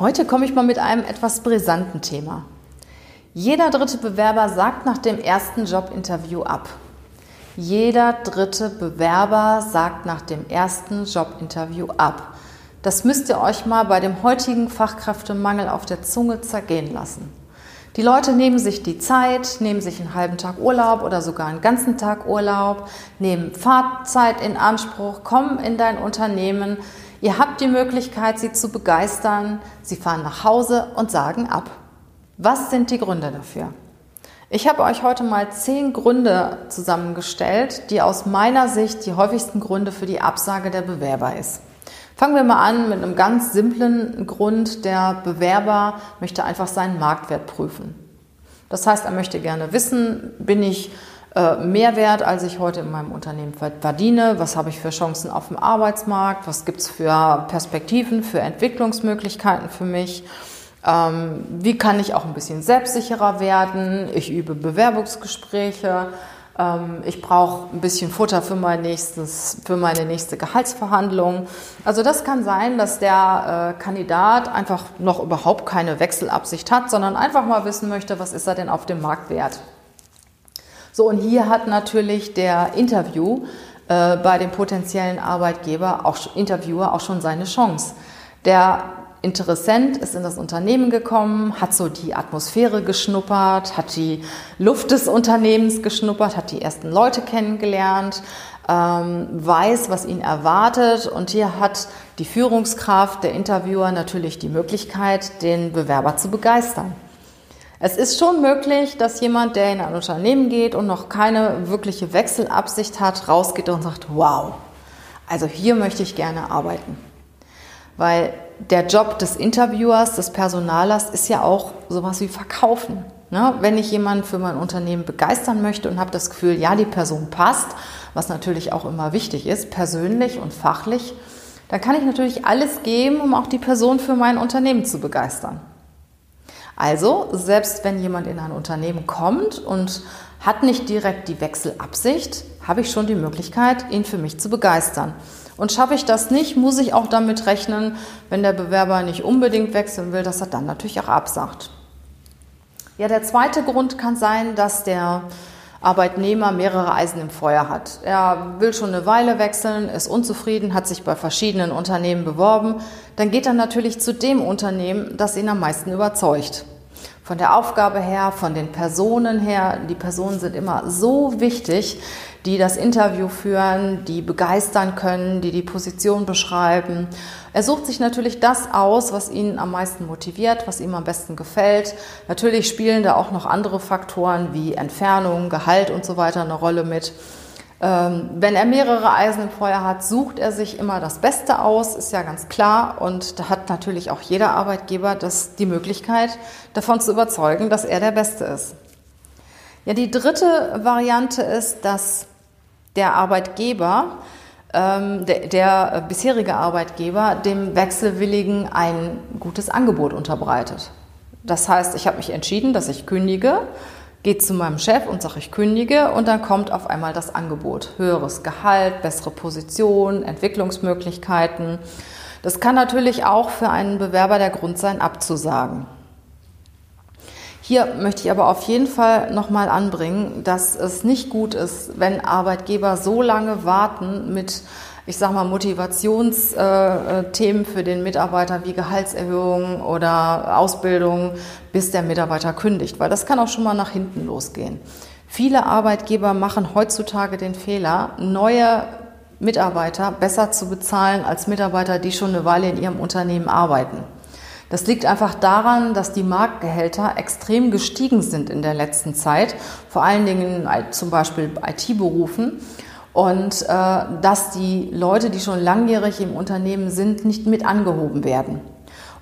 Heute komme ich mal mit einem etwas brisanten Thema. Jeder dritte Bewerber sagt nach dem ersten Jobinterview ab. Jeder dritte Bewerber sagt nach dem ersten Jobinterview ab. Das müsst ihr euch mal bei dem heutigen Fachkräftemangel auf der Zunge zergehen lassen. Die Leute nehmen sich die Zeit, nehmen sich einen halben Tag Urlaub oder sogar einen ganzen Tag Urlaub, nehmen Fahrzeit in Anspruch, kommen in dein Unternehmen, Ihr habt die Möglichkeit, sie zu begeistern. Sie fahren nach Hause und sagen ab. Was sind die Gründe dafür? Ich habe euch heute mal zehn Gründe zusammengestellt, die aus meiner Sicht die häufigsten Gründe für die Absage der Bewerber ist. Fangen wir mal an mit einem ganz simplen Grund. Der Bewerber möchte einfach seinen Marktwert prüfen. Das heißt, er möchte gerne wissen, bin ich äh, mehr wert, als ich heute in meinem Unternehmen verdiene, was habe ich für Chancen auf dem Arbeitsmarkt, was gibt es für Perspektiven, für Entwicklungsmöglichkeiten für mich. Ähm, wie kann ich auch ein bisschen selbstsicherer werden? Ich übe Bewerbungsgespräche. Ähm, ich brauche ein bisschen Futter für, mein nächstes, für meine nächste Gehaltsverhandlung. Also das kann sein, dass der äh, Kandidat einfach noch überhaupt keine Wechselabsicht hat, sondern einfach mal wissen möchte, was ist er denn auf dem Markt wert. So, und hier hat natürlich der Interview äh, bei dem potenziellen Arbeitgeber, auch Interviewer, auch schon seine Chance. Der Interessent ist in das Unternehmen gekommen, hat so die Atmosphäre geschnuppert, hat die Luft des Unternehmens geschnuppert, hat die ersten Leute kennengelernt, ähm, weiß, was ihn erwartet. Und hier hat die Führungskraft, der Interviewer natürlich die Möglichkeit, den Bewerber zu begeistern. Es ist schon möglich, dass jemand, der in ein Unternehmen geht und noch keine wirkliche Wechselabsicht hat, rausgeht und sagt, wow, also hier möchte ich gerne arbeiten. Weil der Job des Interviewers, des Personalers ist ja auch sowas wie Verkaufen. Ne? Wenn ich jemanden für mein Unternehmen begeistern möchte und habe das Gefühl, ja, die Person passt, was natürlich auch immer wichtig ist, persönlich und fachlich, dann kann ich natürlich alles geben, um auch die Person für mein Unternehmen zu begeistern. Also, selbst wenn jemand in ein Unternehmen kommt und hat nicht direkt die Wechselabsicht, habe ich schon die Möglichkeit, ihn für mich zu begeistern. Und schaffe ich das nicht, muss ich auch damit rechnen, wenn der Bewerber nicht unbedingt wechseln will, dass er dann natürlich auch absagt. Ja, der zweite Grund kann sein, dass der Arbeitnehmer mehrere Eisen im Feuer hat. Er will schon eine Weile wechseln, ist unzufrieden, hat sich bei verschiedenen Unternehmen beworben. Dann geht er natürlich zu dem Unternehmen, das ihn am meisten überzeugt. Von der Aufgabe her, von den Personen her. Die Personen sind immer so wichtig, die das Interview führen, die begeistern können, die die Position beschreiben. Er sucht sich natürlich das aus, was ihn am meisten motiviert, was ihm am besten gefällt. Natürlich spielen da auch noch andere Faktoren wie Entfernung, Gehalt und so weiter eine Rolle mit. Ähm, wenn er mehrere Eisen im Feuer hat, sucht er sich immer das Beste aus, ist ja ganz klar. Und da hat natürlich auch jeder Arbeitgeber das, die Möglichkeit, davon zu überzeugen, dass er der Beste ist. Ja, die dritte Variante ist, dass der Arbeitgeber, ähm, der, der bisherige Arbeitgeber, dem Wechselwilligen ein gutes Angebot unterbreitet. Das heißt, ich habe mich entschieden, dass ich kündige, gehe zu meinem Chef und sage, ich kündige und dann kommt auf einmal das Angebot. Höheres Gehalt, bessere Position, Entwicklungsmöglichkeiten. Das kann natürlich auch für einen Bewerber der Grund sein, abzusagen. Hier möchte ich aber auf jeden Fall nochmal anbringen, dass es nicht gut ist, wenn Arbeitgeber so lange warten mit, ich sag mal, Motivationsthemen für den Mitarbeiter wie Gehaltserhöhung oder Ausbildung, bis der Mitarbeiter kündigt, weil das kann auch schon mal nach hinten losgehen. Viele Arbeitgeber machen heutzutage den Fehler, neue Mitarbeiter besser zu bezahlen als Mitarbeiter, die schon eine Weile in ihrem Unternehmen arbeiten. Das liegt einfach daran, dass die Marktgehälter extrem gestiegen sind in der letzten Zeit, vor allen Dingen zum Beispiel IT-Berufen. Und äh, dass die Leute, die schon langjährig im Unternehmen sind, nicht mit angehoben werden.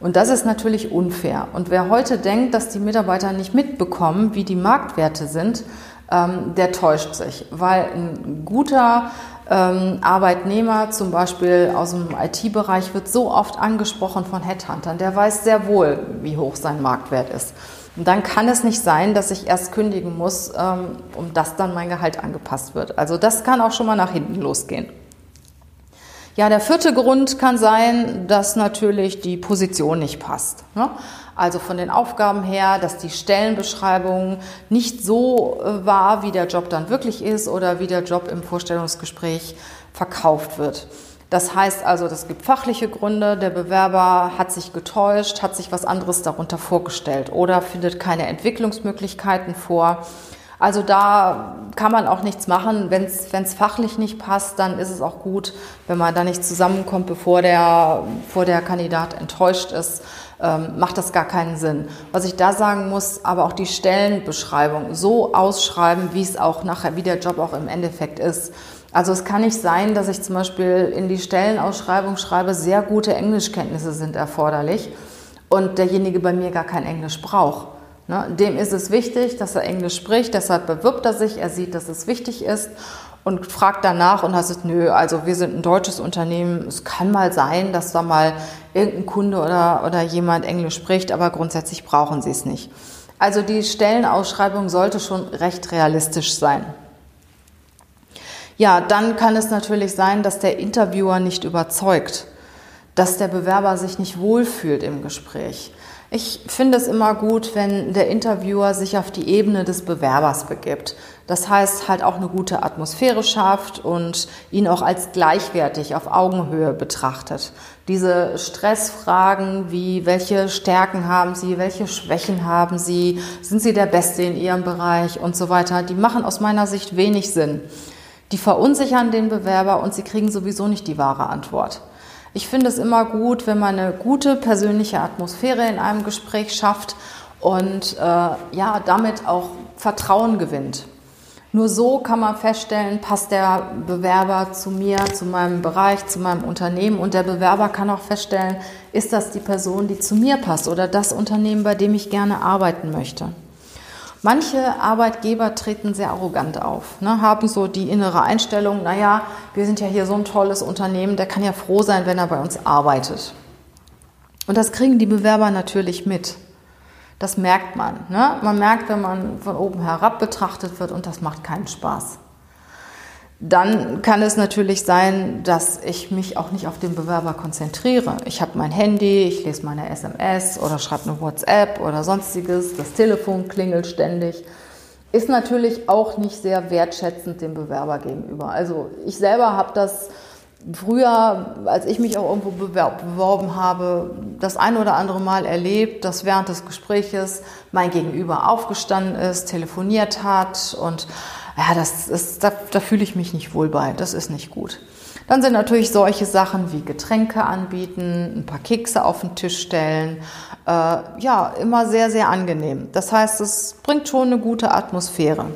Und das ist natürlich unfair. Und wer heute denkt, dass die Mitarbeiter nicht mitbekommen, wie die Marktwerte sind, ähm, der täuscht sich, weil ein guter ähm, Arbeitnehmer, zum Beispiel aus dem IT-Bereich, wird so oft angesprochen von Headhuntern, der weiß sehr wohl, wie hoch sein Marktwert ist. Und dann kann es nicht sein, dass ich erst kündigen muss, ähm, um dass dann mein Gehalt angepasst wird. Also das kann auch schon mal nach hinten losgehen. Ja, der vierte Grund kann sein, dass natürlich die Position nicht passt. Ne? Also von den Aufgaben her, dass die Stellenbeschreibung nicht so äh, war, wie der Job dann wirklich ist oder wie der Job im Vorstellungsgespräch verkauft wird. Das heißt also, es gibt fachliche Gründe, der Bewerber hat sich getäuscht, hat sich was anderes darunter vorgestellt oder findet keine Entwicklungsmöglichkeiten vor also da kann man auch nichts machen. Wenn es fachlich nicht passt, dann ist es auch gut, wenn man da nicht zusammenkommt, bevor der, bevor der Kandidat enttäuscht ist. Ähm, macht das gar keinen Sinn. Was ich da sagen muss, aber auch die Stellenbeschreibung so ausschreiben, wie es auch nachher, wie der Job auch im Endeffekt ist. Also es kann nicht sein, dass ich zum Beispiel in die Stellenausschreibung schreibe, sehr gute Englischkenntnisse sind erforderlich und derjenige bei mir gar kein Englisch braucht. Ne? Dem ist es wichtig, dass er Englisch spricht, deshalb bewirbt er sich, er sieht, dass es wichtig ist und fragt danach und heißt nö, also wir sind ein deutsches Unternehmen, es kann mal sein, dass da mal irgendein Kunde oder, oder jemand Englisch spricht, aber grundsätzlich brauchen sie es nicht. Also die Stellenausschreibung sollte schon recht realistisch sein. Ja, dann kann es natürlich sein, dass der Interviewer nicht überzeugt, dass der Bewerber sich nicht wohlfühlt im Gespräch. Ich finde es immer gut, wenn der Interviewer sich auf die Ebene des Bewerbers begibt. Das heißt, halt auch eine gute Atmosphäre schafft und ihn auch als gleichwertig auf Augenhöhe betrachtet. Diese Stressfragen wie, welche Stärken haben Sie, welche Schwächen haben Sie, sind Sie der Beste in Ihrem Bereich und so weiter, die machen aus meiner Sicht wenig Sinn. Die verunsichern den Bewerber und sie kriegen sowieso nicht die wahre Antwort. Ich finde es immer gut, wenn man eine gute persönliche Atmosphäre in einem Gespräch schafft und äh, ja, damit auch Vertrauen gewinnt. Nur so kann man feststellen, passt der Bewerber zu mir, zu meinem Bereich, zu meinem Unternehmen und der Bewerber kann auch feststellen, ist das die Person, die zu mir passt oder das Unternehmen, bei dem ich gerne arbeiten möchte. Manche Arbeitgeber treten sehr arrogant auf, ne, haben so die innere Einstellung, naja, wir sind ja hier so ein tolles Unternehmen, der kann ja froh sein, wenn er bei uns arbeitet. Und das kriegen die Bewerber natürlich mit. Das merkt man. Ne? Man merkt, wenn man von oben herab betrachtet wird und das macht keinen Spaß. Dann kann es natürlich sein, dass ich mich auch nicht auf den Bewerber konzentriere. Ich habe mein Handy, ich lese meine SMS oder schreibe eine WhatsApp oder sonstiges. Das Telefon klingelt ständig. Ist natürlich auch nicht sehr wertschätzend dem Bewerber gegenüber. Also ich selber habe das früher, als ich mich auch irgendwo beworben habe, das ein oder andere Mal erlebt, dass während des Gespräches mein Gegenüber aufgestanden ist, telefoniert hat und ja, das ist, da, da fühle ich mich nicht wohl bei. Das ist nicht gut. Dann sind natürlich solche Sachen wie Getränke anbieten, ein paar Kekse auf den Tisch stellen, äh, ja, immer sehr, sehr angenehm. Das heißt, es bringt schon eine gute Atmosphäre.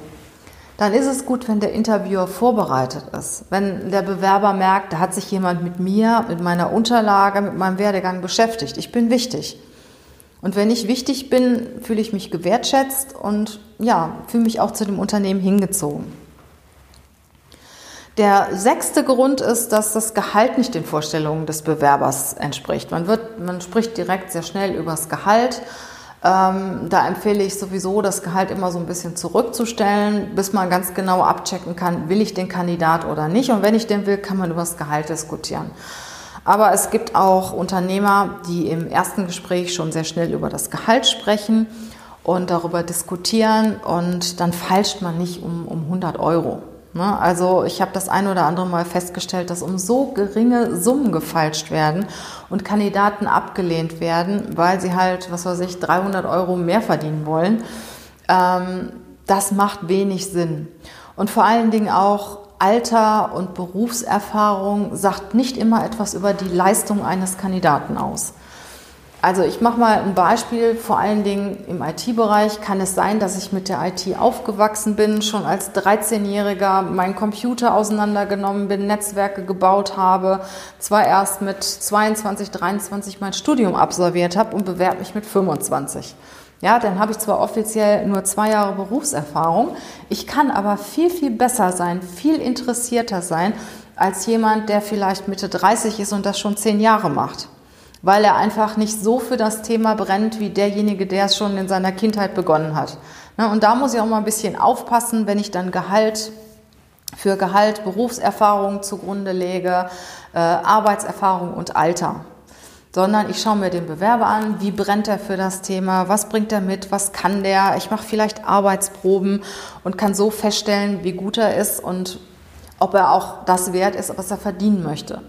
Dann ist es gut, wenn der Interviewer vorbereitet ist. Wenn der Bewerber merkt, da hat sich jemand mit mir, mit meiner Unterlage, mit meinem Werdegang beschäftigt. Ich bin wichtig. Und wenn ich wichtig bin, fühle ich mich gewertschätzt und ja, fühle mich auch zu dem Unternehmen hingezogen. Der sechste Grund ist, dass das Gehalt nicht den Vorstellungen des Bewerbers entspricht. Man, wird, man spricht direkt sehr schnell über das Gehalt. Ähm, da empfehle ich sowieso, das Gehalt immer so ein bisschen zurückzustellen, bis man ganz genau abchecken kann, will ich den Kandidat oder nicht. Und wenn ich den will, kann man über das Gehalt diskutieren. Aber es gibt auch Unternehmer, die im ersten Gespräch schon sehr schnell über das Gehalt sprechen und darüber diskutieren und dann falscht man nicht um, um 100 Euro. Ne? Also ich habe das ein oder andere Mal festgestellt, dass um so geringe Summen gefalscht werden und Kandidaten abgelehnt werden, weil sie halt, was weiß ich, 300 Euro mehr verdienen wollen. Ähm, das macht wenig Sinn. Und vor allen Dingen auch Alter und Berufserfahrung sagt nicht immer etwas über die Leistung eines Kandidaten aus. Also ich mache mal ein Beispiel, vor allen Dingen im IT-Bereich kann es sein, dass ich mit der IT aufgewachsen bin, schon als 13-Jähriger meinen Computer auseinandergenommen bin, Netzwerke gebaut habe, zwar erst mit 22, 23 mein Studium absolviert habe und bewerbe mich mit 25. Ja, dann habe ich zwar offiziell nur zwei Jahre Berufserfahrung, ich kann aber viel, viel besser sein, viel interessierter sein als jemand, der vielleicht Mitte 30 ist und das schon zehn Jahre macht weil er einfach nicht so für das Thema brennt wie derjenige, der es schon in seiner Kindheit begonnen hat. Ne, und da muss ich auch mal ein bisschen aufpassen, wenn ich dann Gehalt für Gehalt, Berufserfahrung zugrunde lege, äh, Arbeitserfahrung und Alter. Sondern ich schaue mir den Bewerber an, wie brennt er für das Thema, was bringt er mit, was kann der. Ich mache vielleicht Arbeitsproben und kann so feststellen, wie gut er ist und ob er auch das wert ist, was er verdienen möchte.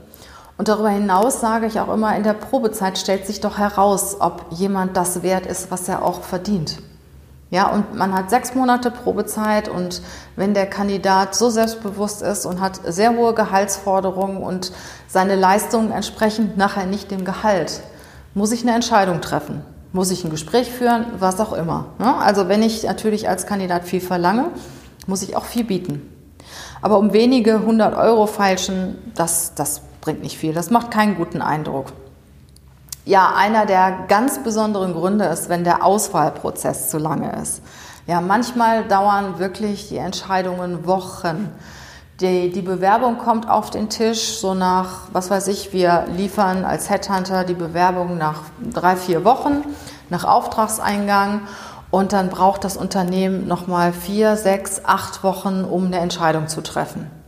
Und darüber hinaus sage ich auch immer, in der Probezeit stellt sich doch heraus, ob jemand das wert ist, was er auch verdient. Ja, und man hat sechs Monate Probezeit und wenn der Kandidat so selbstbewusst ist und hat sehr hohe Gehaltsforderungen und seine Leistungen entsprechend nachher nicht dem Gehalt, muss ich eine Entscheidung treffen. Muss ich ein Gespräch führen, was auch immer. Ne? Also wenn ich natürlich als Kandidat viel verlange, muss ich auch viel bieten. Aber um wenige hundert Euro feilschen, das, das bringt nicht viel. Das macht keinen guten Eindruck. Ja, einer der ganz besonderen Gründe ist, wenn der Auswahlprozess zu lange ist. Ja, manchmal dauern wirklich die Entscheidungen Wochen. Die, die Bewerbung kommt auf den Tisch, so nach, was weiß ich, wir liefern als Headhunter die Bewerbung nach drei, vier Wochen, nach Auftragseingang. Und dann braucht das Unternehmen nochmal vier, sechs, acht Wochen, um eine Entscheidung zu treffen.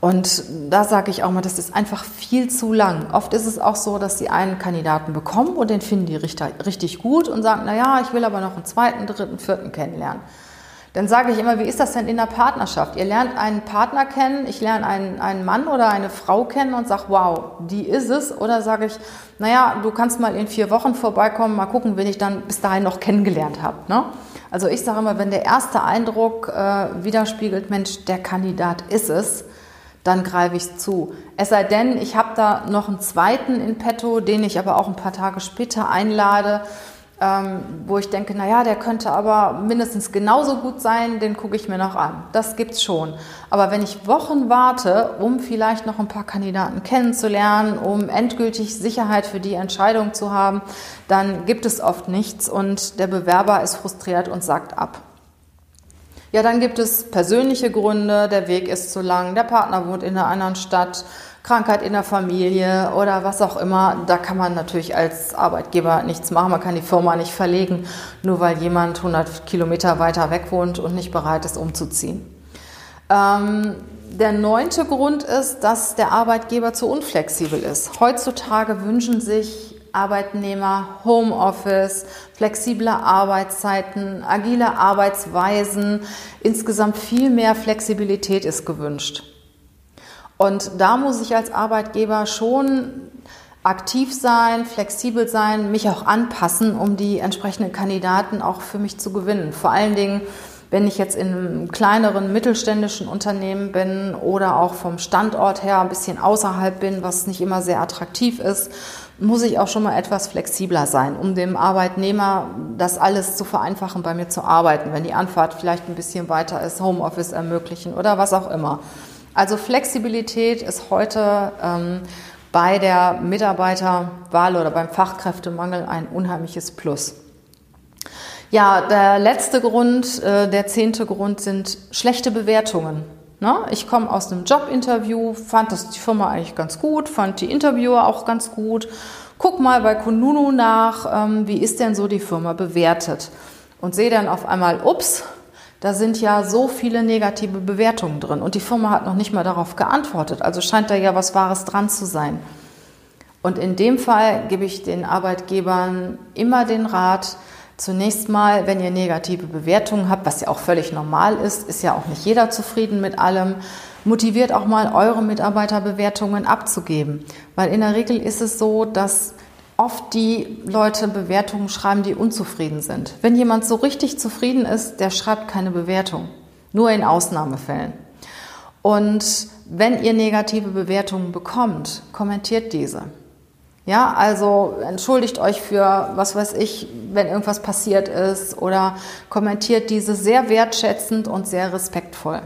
Und da sage ich auch mal, das ist einfach viel zu lang. Oft ist es auch so, dass sie einen Kandidaten bekommen und den finden die richtig, richtig gut und sagen, na ja, ich will aber noch einen zweiten, dritten, vierten kennenlernen. Dann sage ich immer, wie ist das denn in der Partnerschaft? Ihr lernt einen Partner kennen, ich lerne einen, einen Mann oder eine Frau kennen und sage, wow, die ist es. Oder sage ich, naja, du kannst mal in vier Wochen vorbeikommen, mal gucken, wen ich dann bis dahin noch kennengelernt habe. Ne? Also ich sage immer, wenn der erste Eindruck äh, widerspiegelt, Mensch, der Kandidat ist es, dann greife ich zu. Es sei denn, ich habe da noch einen zweiten in petto, den ich aber auch ein paar Tage später einlade, ähm, wo ich denke, naja, der könnte aber mindestens genauso gut sein, den gucke ich mir noch an. Das gibt's schon. Aber wenn ich Wochen warte, um vielleicht noch ein paar Kandidaten kennenzulernen, um endgültig Sicherheit für die Entscheidung zu haben, dann gibt es oft nichts und der Bewerber ist frustriert und sagt ab. Ja, dann gibt es persönliche Gründe, der Weg ist zu lang, der Partner wohnt in einer anderen Stadt, Krankheit in der Familie oder was auch immer. Da kann man natürlich als Arbeitgeber nichts machen, man kann die Firma nicht verlegen, nur weil jemand 100 Kilometer weiter weg wohnt und nicht bereit ist, umzuziehen. Ähm, der neunte Grund ist, dass der Arbeitgeber zu unflexibel ist. Heutzutage wünschen sich Arbeitnehmer, Homeoffice, flexible Arbeitszeiten, agile Arbeitsweisen, insgesamt viel mehr Flexibilität ist gewünscht. Und da muss ich als Arbeitgeber schon aktiv sein, flexibel sein, mich auch anpassen, um die entsprechenden Kandidaten auch für mich zu gewinnen. Vor allen Dingen, wenn ich jetzt in einem kleineren mittelständischen Unternehmen bin oder auch vom Standort her ein bisschen außerhalb bin, was nicht immer sehr attraktiv ist muss ich auch schon mal etwas flexibler sein, um dem Arbeitnehmer das alles zu vereinfachen, bei mir zu arbeiten, wenn die Anfahrt vielleicht ein bisschen weiter ist, Homeoffice ermöglichen oder was auch immer. Also Flexibilität ist heute ähm, bei der Mitarbeiterwahl oder beim Fachkräftemangel ein unheimliches Plus. Ja, der letzte Grund, äh, der zehnte Grund sind schlechte Bewertungen. Ne? Ich komme aus einem Jobinterview, fand das die Firma eigentlich ganz gut, fand die Interviewer auch ganz gut. Guck mal bei Kununu nach, ähm, wie ist denn so die Firma bewertet? Und sehe dann auf einmal, ups, da sind ja so viele negative Bewertungen drin und die Firma hat noch nicht mal darauf geantwortet. Also scheint da ja was Wahres dran zu sein. Und in dem Fall gebe ich den Arbeitgebern immer den Rat, Zunächst mal, wenn ihr negative Bewertungen habt, was ja auch völlig normal ist, ist ja auch nicht jeder zufrieden mit allem, motiviert auch mal eure Mitarbeiterbewertungen abzugeben. Weil in der Regel ist es so, dass oft die Leute Bewertungen schreiben, die unzufrieden sind. Wenn jemand so richtig zufrieden ist, der schreibt keine Bewertung. Nur in Ausnahmefällen. Und wenn ihr negative Bewertungen bekommt, kommentiert diese. Ja, also entschuldigt euch für, was weiß ich, wenn irgendwas passiert ist oder kommentiert diese sehr wertschätzend und sehr respektvoll.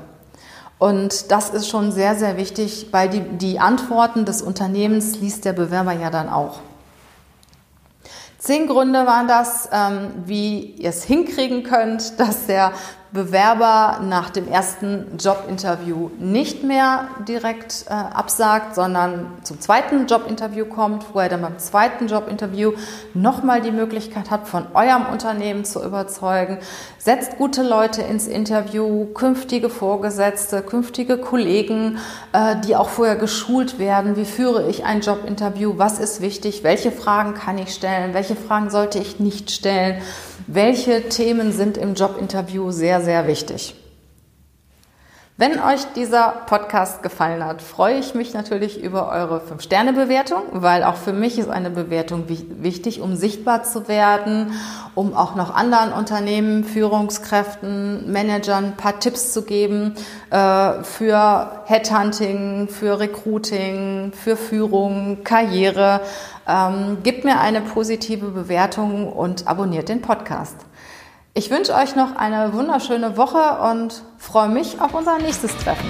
Und das ist schon sehr, sehr wichtig, weil die, die Antworten des Unternehmens liest der Bewerber ja dann auch. Zehn Gründe waren das, ähm, wie ihr es hinkriegen könnt, dass der Bewerber nach dem ersten Jobinterview nicht mehr direkt äh, absagt, sondern zum zweiten Jobinterview kommt, wo er dann beim zweiten Jobinterview nochmal die Möglichkeit hat, von eurem Unternehmen zu überzeugen. Setzt gute Leute ins Interview, künftige Vorgesetzte, künftige Kollegen, äh, die auch vorher geschult werden. Wie führe ich ein Jobinterview? Was ist wichtig? Welche Fragen kann ich stellen? Welche Fragen sollte ich nicht stellen? welche Themen sind im Jobinterview sehr, sehr wichtig. Wenn euch dieser Podcast gefallen hat, freue ich mich natürlich über eure 5-Sterne-Bewertung, weil auch für mich ist eine Bewertung wichtig, um sichtbar zu werden, um auch noch anderen Unternehmen, Führungskräften, Managern ein paar Tipps zu geben äh, für Headhunting, für Recruiting, für Führung, Karriere. Ähm, gebt mir eine positive Bewertung und abonniert den Podcast. Ich wünsche euch noch eine wunderschöne Woche und freue mich auf unser nächstes Treffen.